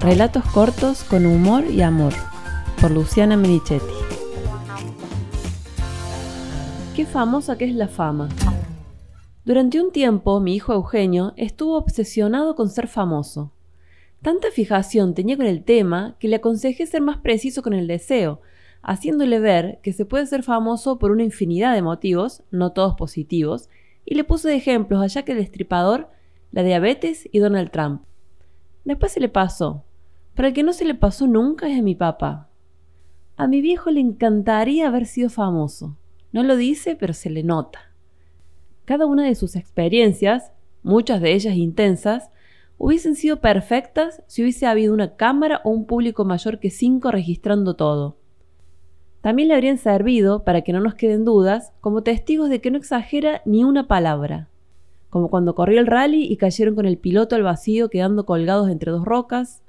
Relatos cortos con humor y amor, por Luciana Menichetti. Qué famosa que es la fama. Durante un tiempo, mi hijo Eugenio estuvo obsesionado con ser famoso. Tanta fijación tenía con el tema que le aconsejé ser más preciso con el deseo, haciéndole ver que se puede ser famoso por una infinidad de motivos, no todos positivos, y le puse de ejemplos allá que el Destripador, la diabetes y Donald Trump. Después se le pasó. Pero el que no se le pasó nunca es a mi papá. A mi viejo le encantaría haber sido famoso. No lo dice, pero se le nota. Cada una de sus experiencias, muchas de ellas intensas, hubiesen sido perfectas si hubiese habido una cámara o un público mayor que cinco registrando todo. También le habrían servido, para que no nos queden dudas, como testigos de que no exagera ni una palabra, como cuando corrió el rally y cayeron con el piloto al vacío quedando colgados entre dos rocas,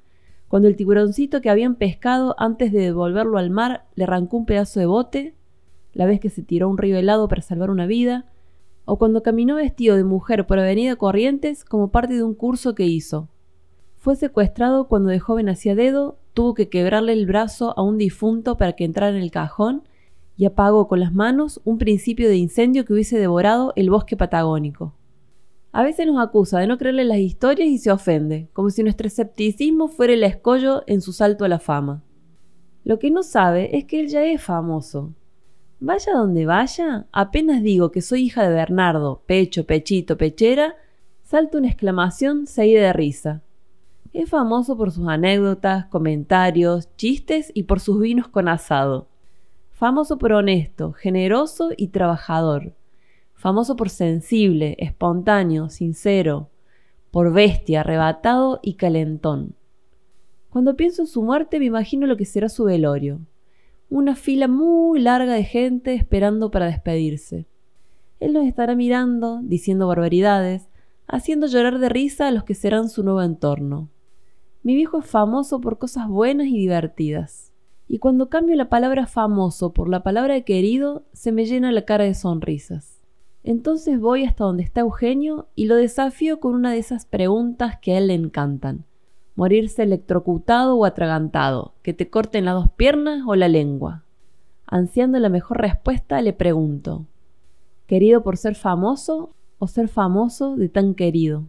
cuando el tiburoncito que habían pescado antes de devolverlo al mar le arrancó un pedazo de bote, la vez que se tiró un río helado para salvar una vida, o cuando caminó vestido de mujer por Avenida Corrientes como parte de un curso que hizo. Fue secuestrado cuando de joven hacía dedo tuvo que quebrarle el brazo a un difunto para que entrara en el cajón y apagó con las manos un principio de incendio que hubiese devorado el bosque patagónico. A veces nos acusa de no creerle las historias y se ofende, como si nuestro escepticismo fuera el escollo en su salto a la fama. Lo que no sabe es que él ya es famoso. Vaya donde vaya, apenas digo que soy hija de Bernardo, pecho, pechito, pechera, salta una exclamación seguida de risa. Es famoso por sus anécdotas, comentarios, chistes y por sus vinos con asado. Famoso por honesto, generoso y trabajador. Famoso por sensible, espontáneo, sincero. Por bestia, arrebatado y calentón. Cuando pienso en su muerte me imagino lo que será su velorio. Una fila muy larga de gente esperando para despedirse. Él nos estará mirando, diciendo barbaridades, haciendo llorar de risa a los que serán su nuevo entorno. Mi viejo es famoso por cosas buenas y divertidas. Y cuando cambio la palabra famoso por la palabra querido, se me llena la cara de sonrisas. Entonces voy hasta donde está Eugenio y lo desafío con una de esas preguntas que a él le encantan. Morirse electrocutado o atragantado, que te corten las dos piernas o la lengua. Ansiando la mejor respuesta, le pregunto, ¿querido por ser famoso o ser famoso de tan querido?